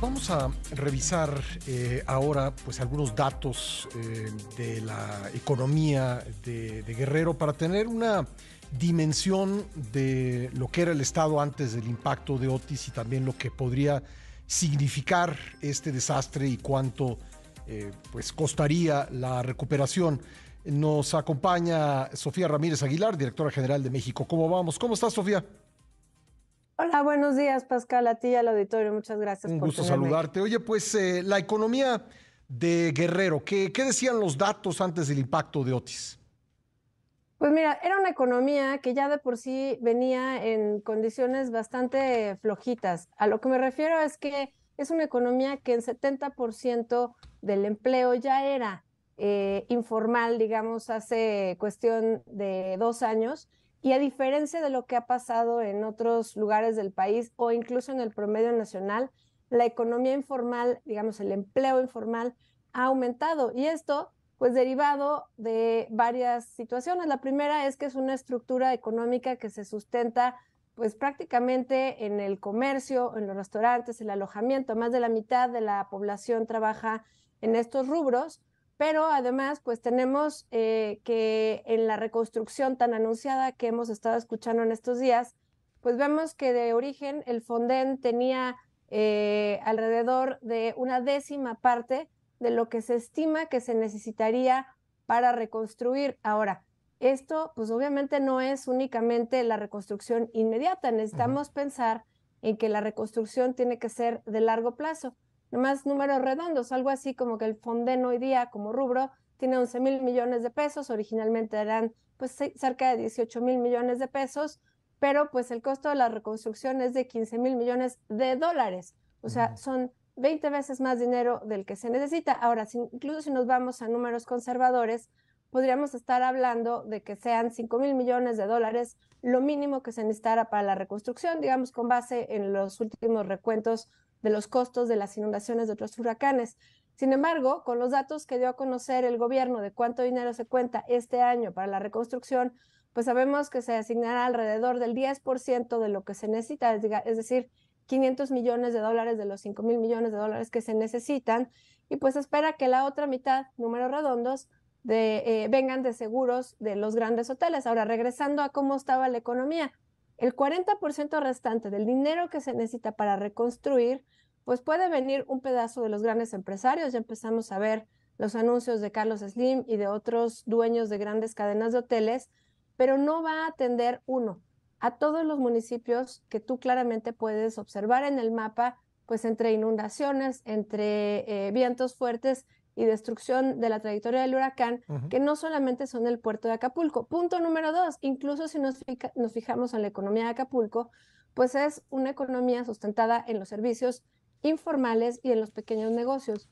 Vamos a revisar eh, ahora pues algunos datos eh, de la economía de, Guerrero para tener una dimensión de lo que era el Estado antes del impacto de Otis y también lo que podría significar este desastre y cuánto eh, pues costaría la recuperación. Nos acompaña Sofía Ramírez Aguilar, directora general de México. ¿Cómo vamos? ¿Cómo estás, Sofía? Hola, buenos días, Pascal, a ti y al auditorio. Muchas gracias. Un gusto saludarte. Oye, pues eh, la economía de Guerrero, ¿qué, ¿qué decían los datos antes del impacto de Otis? Pues mira, era una economía que ya de por sí venía en condiciones bastante flojitas. A lo que me refiero es que es una economía que en 70% del empleo ya era eh, informal, digamos, hace cuestión de dos años y a diferencia de lo que ha pasado en otros lugares del país o incluso en el promedio nacional, la economía informal, digamos, el empleo informal ha aumentado. Y esto, pues derivado de varias situaciones. La primera es que es una estructura económica que se sustenta pues prácticamente en el comercio, en los restaurantes, el alojamiento. Más de la mitad de la población trabaja en estos rubros pero además pues tenemos eh, que en la reconstrucción tan anunciada que hemos estado escuchando en estos días, pues vemos que de origen el Fonden tenía eh, alrededor de una décima parte de lo que se estima que se necesitaría para reconstruir. Ahora, esto pues obviamente no es únicamente la reconstrucción inmediata, necesitamos pensar en que la reconstrucción tiene que ser de largo plazo nomás números redondos, algo así como que el Fonden hoy día como rubro tiene 11 mil millones de pesos, originalmente eran pues cerca de 18 mil millones de pesos, pero pues el costo de la reconstrucción es de 15 mil millones de dólares, o sea, son 20 veces más dinero del que se necesita. Ahora, incluso si nos vamos a números conservadores, podríamos estar hablando de que sean 5 mil millones de dólares lo mínimo que se necesitara para la reconstrucción, digamos, con base en los últimos recuentos de los costos de las inundaciones de otros huracanes. Sin embargo, con los datos que dio a conocer el gobierno de cuánto dinero se cuenta este año para la reconstrucción, pues sabemos que se asignará alrededor del 10% de lo que se necesita, es decir, 500 millones de dólares de los 5 mil millones de dólares que se necesitan, y pues espera que la otra mitad, números redondos, de, eh, vengan de seguros de los grandes hoteles. Ahora, regresando a cómo estaba la economía, el 40% restante del dinero que se necesita para reconstruir, pues puede venir un pedazo de los grandes empresarios. Ya empezamos a ver los anuncios de Carlos Slim y de otros dueños de grandes cadenas de hoteles, pero no va a atender uno a todos los municipios que tú claramente puedes observar en el mapa, pues entre inundaciones, entre eh, vientos fuertes y destrucción de la trayectoria del huracán, que no solamente son el puerto de Acapulco. Punto número dos, incluso si nos, nos fijamos en la economía de Acapulco, pues es una economía sustentada en los servicios informales y en los pequeños negocios.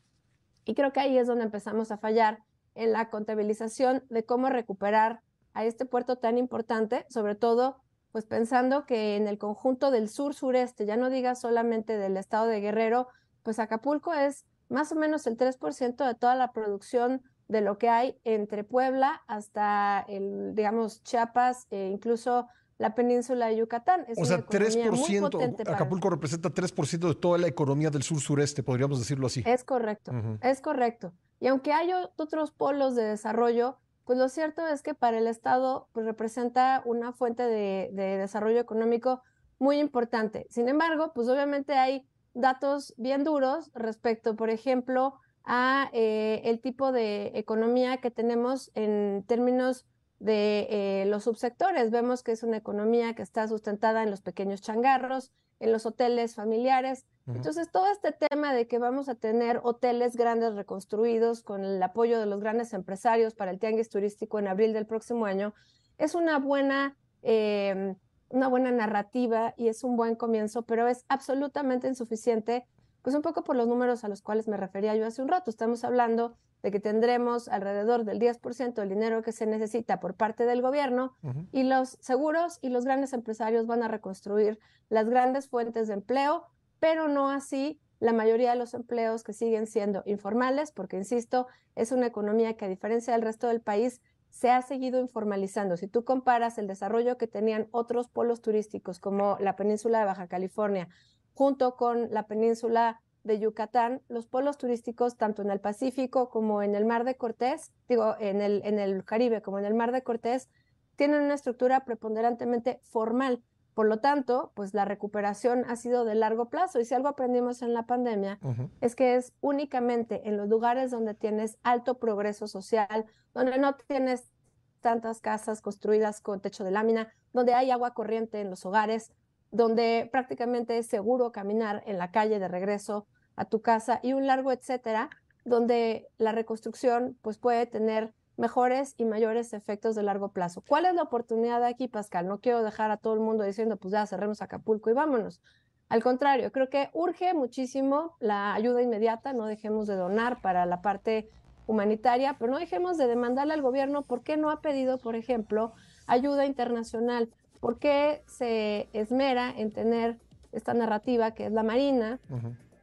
Y creo que ahí es donde empezamos a fallar en la contabilización de cómo recuperar a este puerto tan importante, sobre todo pues pensando que en el conjunto del sur sureste, ya no diga solamente del estado de Guerrero, pues Acapulco es más o menos el 3% de toda la producción de lo que hay entre Puebla hasta el, digamos, Chiapas e incluso la península de Yucatán. o sea, 3%, Acapulco representa 3% de toda la economía del sur-sureste, podríamos decirlo así. Es correcto, es correcto. Y aunque hay otros polos de desarrollo, pues lo cierto es que para el Estado pues, representa una fuente de, de desarrollo económico muy importante. Sin embargo, pues obviamente hay datos bien duros respecto, por ejemplo, a eh, el tipo de economía que tenemos en términos de eh, los subsectores. Vemos que es una economía que está sustentada en los pequeños changarros, en los hoteles familiares. Entonces, todo este tema de que vamos a tener hoteles grandes reconstruidos con el apoyo de los grandes empresarios para el tianguis turístico en abril del próximo año, es una buena em, una buena narrativa y es un buen comienzo, pero es absolutamente insuficiente, pues un poco por los números a los cuales me refería yo hace un rato. Estamos hablando de que tendremos alrededor del 10% del dinero que se necesita por parte del gobierno y los seguros y los grandes empresarios van a reconstruir las grandes fuentes de empleo, pero no así la mayoría de los empleos que siguen siendo informales, porque, insisto, es una economía que a diferencia del resto del país se ha seguido informalizando. Si tú comparas el desarrollo que tenían otros polos turísticos como la península de Baja California junto con la península de Yucatán, los polos turísticos, tanto en el Pacífico como en el Mar de Cortés, digo, en el, en el Caribe como en el Mar de Cortés, tienen una estructura preponderantemente formal. Por lo tanto, pues la recuperación ha sido de largo plazo. Y si algo aprendimos en la pandemia es que es únicamente en los lugares donde tienes alto progreso social, donde no tienes tantas casas construidas con techo de lámina, donde hay agua corriente en los hogares, donde prácticamente es seguro caminar en la calle de regreso a tu casa y un largo etcétera, donde la reconstrucción pues puede tener mejores y mayores efectos de largo plazo. ¿Cuál es la oportunidad aquí, Pascal? No quiero dejar a todo el mundo diciendo, pues ya cerremos Acapulco y vámonos. Al contrario, creo que urge muchísimo la ayuda inmediata, no dejemos de donar para la parte humanitaria, pero no dejemos de demandarle al gobierno por qué no ha pedido, por ejemplo, ayuda internacional, por qué se esmera en tener esta narrativa que es la Marina,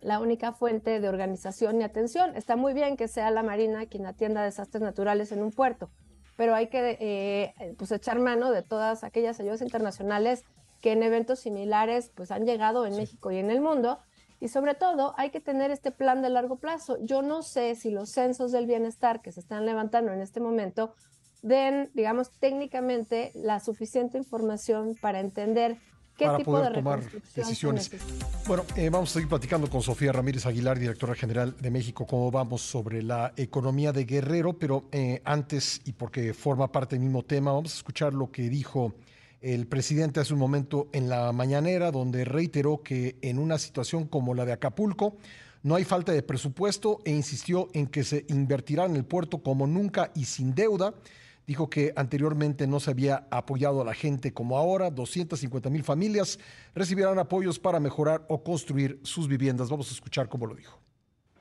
la única fuente de organización y atención. Está muy bien que sea la Marina quien atienda desastres naturales en un puerto, pero hay que eh, pues echar mano de todas aquellas ayudas internacionales que en eventos similares pues han llegado en México y en el mundo. Y sobre todo hay que tener este plan de largo plazo. Yo no sé si los censos del bienestar que se están levantando en este momento den, digamos, técnicamente la suficiente información para entender para poder tomar decisiones. Bueno, eh, vamos a seguir platicando con Sofía Ramírez Aguilar, directora general de México, cómo vamos sobre la economía de Guerrero, pero eh, antes, y porque forma parte del mismo tema, vamos a escuchar lo que dijo el presidente hace un momento en la mañanera, donde reiteró que en una situación como la de Acapulco, no hay falta de presupuesto e insistió en que se invertirá en el puerto como nunca y sin deuda Dijo que anteriormente no se había apoyado a la gente como ahora. 250 mil familias recibirán apoyos para mejorar o construir sus viviendas. Vamos a escuchar cómo lo dijo.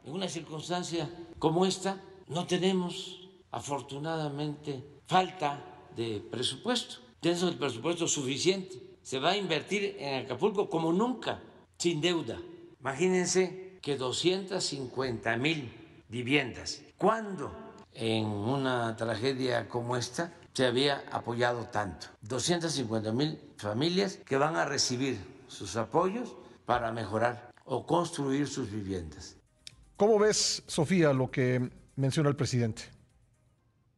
En una circunstancia como esta, no tenemos, afortunadamente, falta de presupuesto. Tenemos el presupuesto suficiente. Se va a invertir en Acapulco como nunca, sin deuda. Imagínense que 250 mil viviendas. ¿Cuándo? En una tragedia como esta se había apoyado tanto. 250 mil familias que van a recibir sus apoyos para mejorar o construir sus viviendas. ¿Cómo ves, Sofía, lo que menciona el presidente?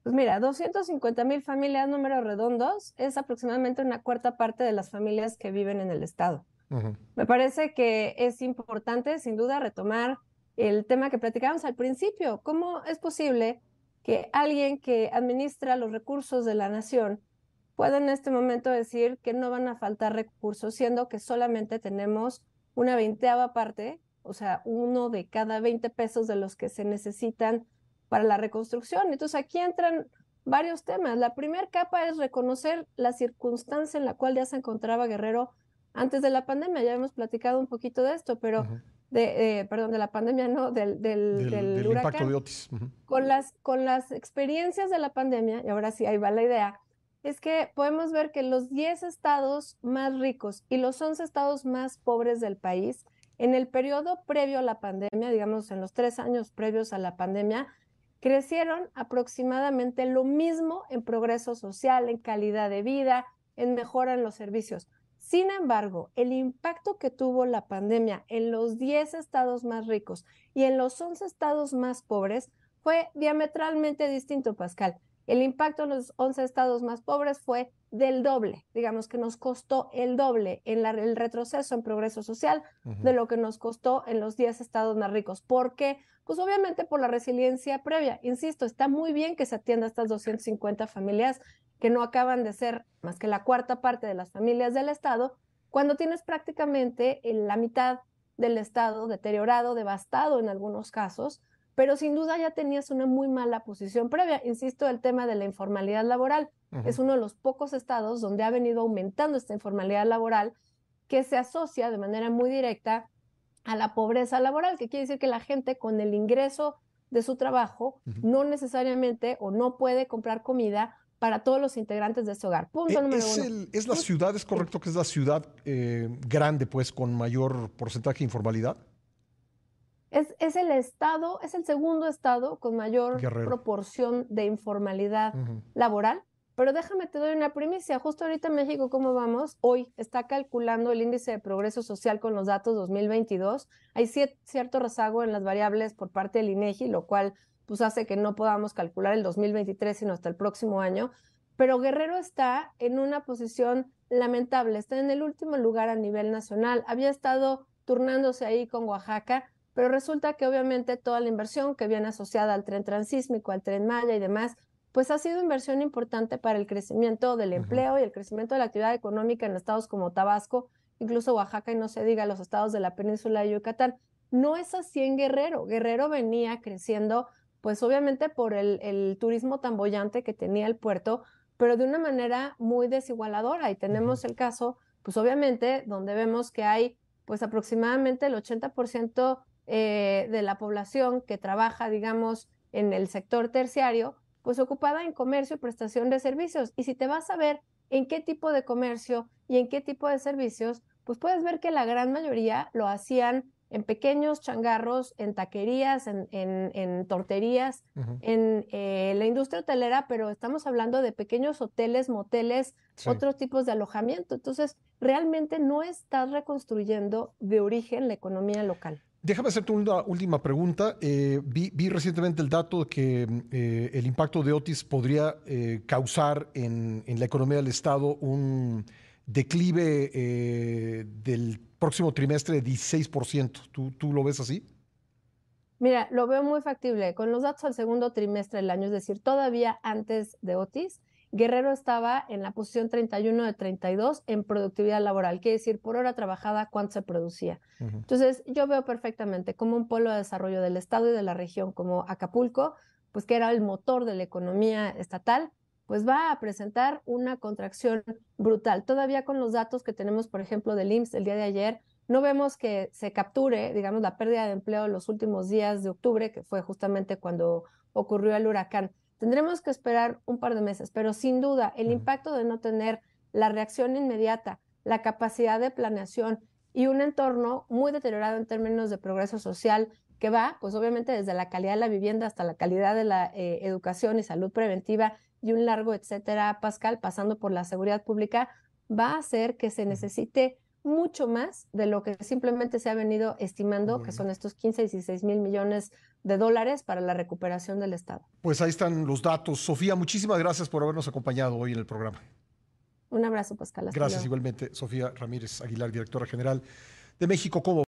Pues mira, 250 mil familias, números redondos, es aproximadamente una cuarta parte de las familias que viven en el estado. Me parece que es importante, sin duda, retomar el tema que platicábamos al principio. ¿Cómo es posible que alguien que administra los recursos de la nación pueda en este momento decir que no van a faltar recursos, siendo que solamente tenemos una veinteava parte, o sea, uno de cada 20 pesos de los que se necesitan para la reconstrucción. Entonces aquí entran varios temas. La primera capa es reconocer la circunstancia en la cual ya se encontraba Guerrero antes de la pandemia. Ya hemos platicado un poquito de esto, pero de, perdón, de la pandemia, no, del, del, del, impacto de Otis. con, las, con las experiencias de la pandemia, y ahora sí, ahí va la idea, es que podemos ver que los 10 estados más ricos y los 11 estados más pobres del país, en el periodo previo a la pandemia, digamos en los tres años previos a la pandemia, crecieron aproximadamente lo mismo en progreso social, en calidad de vida, en mejora en los servicios. Sin embargo, el impacto que tuvo la pandemia en los 10 estados más ricos y en los 11 estados más pobres fue diametralmente distinto, Pascal. El impacto en los 11 estados más pobres fue del doble, digamos que nos costó el doble en el retroceso en progreso social de lo que nos costó en los 10 estados más ricos. ¿Por qué? Pues obviamente por la resiliencia previa. Insisto, está muy bien que se atienda a estas 250 familias que no acaban de ser más que la cuarta parte de las familias del Estado, cuando tienes prácticamente la mitad del Estado deteriorado, devastado en algunos casos, pero sin duda ya tenías una muy mala posición previa. Insisto, el tema de la informalidad laboral es uno de los pocos estados donde ha venido aumentando esta informalidad laboral que se asocia de manera muy directa a la pobreza laboral, que quiere decir que la gente con el ingreso de su trabajo no necesariamente o no puede comprar comida para todos los integrantes de ese hogar. Punto e, número es uno. ¿Es la ciudad, es correcto que es la ciudad eh, grande, pues, con mayor porcentaje de informalidad? Es, es, el estado, es el segundo estado con mayor proporción de informalidad laboral, Pero déjame te doy una primicia. Justo ahorita en México, ¿cómo vamos? Hoy está calculando el índice de progreso social con los datos 2022. Hay cierto rezago en las variables por parte del INEGI, lo cual pues hace que no podamos calcular el 2023 sino hasta el próximo año. Pero Guerrero está en una posición lamentable, está en el último lugar a nivel nacional. Había estado turnándose ahí con Oaxaca, pero resulta que obviamente toda la inversión que viene asociada al tren transísmico, al tren Maya y demás, pues ha sido inversión importante para el crecimiento del empleo y el crecimiento de la actividad económica en estados como Tabasco, incluso Oaxaca y no se diga los estados de la península de Yucatán. No es así en Guerrero. Guerrero venía creciendo, pues obviamente por el, el turismo tan bollante que tenía el puerto, pero de una manera muy desigualadora. Y tenemos el caso, pues obviamente, donde vemos que hay pues aproximadamente el 80% eh, de la población que trabaja, digamos, en el sector terciario, pues ocupada en comercio y prestación de servicios. Y si te vas a ver en qué tipo de comercio y en qué tipo de servicios, pues puedes ver que la gran mayoría lo hacían en pequeños changarros, en taquerías, en, en, torterías, en eh, la industria hotelera, pero estamos hablando de pequeños hoteles, moteles, otros tipos de alojamiento. Entonces, realmente no estás reconstruyendo de origen la economía local. Déjame hacerte una última pregunta. Eh, vi, recientemente el dato de que eh, el impacto de Otis podría causar en, la economía del Estado un declive del próximo trimestre de 16%. ¿Tú, ¿Tú lo ves así? Mira, lo veo muy factible. Con los datos al segundo trimestre del año, es decir, todavía antes de Otis, Guerrero estaba en la posición 31 de 32 en productividad laboral, quiere decir por hora trabajada cuánto se producía. Entonces, yo veo perfectamente como un polo de desarrollo del Estado y de la región como Acapulco, pues que era el motor de la economía estatal, pues va a presentar una contracción brutal. Todavía con los datos que tenemos, por ejemplo, del IMSS el día de ayer, no vemos que se capture, digamos, la pérdida de empleo en los últimos días de octubre, que fue justamente cuando ocurrió el huracán. Tendremos que esperar un par de meses, pero sin duda el impacto de no tener la reacción inmediata, la capacidad de planeación y un entorno muy deteriorado en términos de progreso social que va, pues obviamente desde la calidad de la vivienda hasta la calidad de la eh, educación y salud preventiva y un largo etcétera, Pascal, pasando por la seguridad pública, va a hacer que se necesite mucho más de lo que simplemente se ha venido estimando, que son estos 15 y 16 mil millones de dólares para la recuperación del Estado. Pues ahí están los datos. Sofía, muchísimas gracias por habernos acompañado hoy en el programa. Un abrazo, Pascal. gracias igualmente, Sofía Ramírez Aguilar, directora general de México como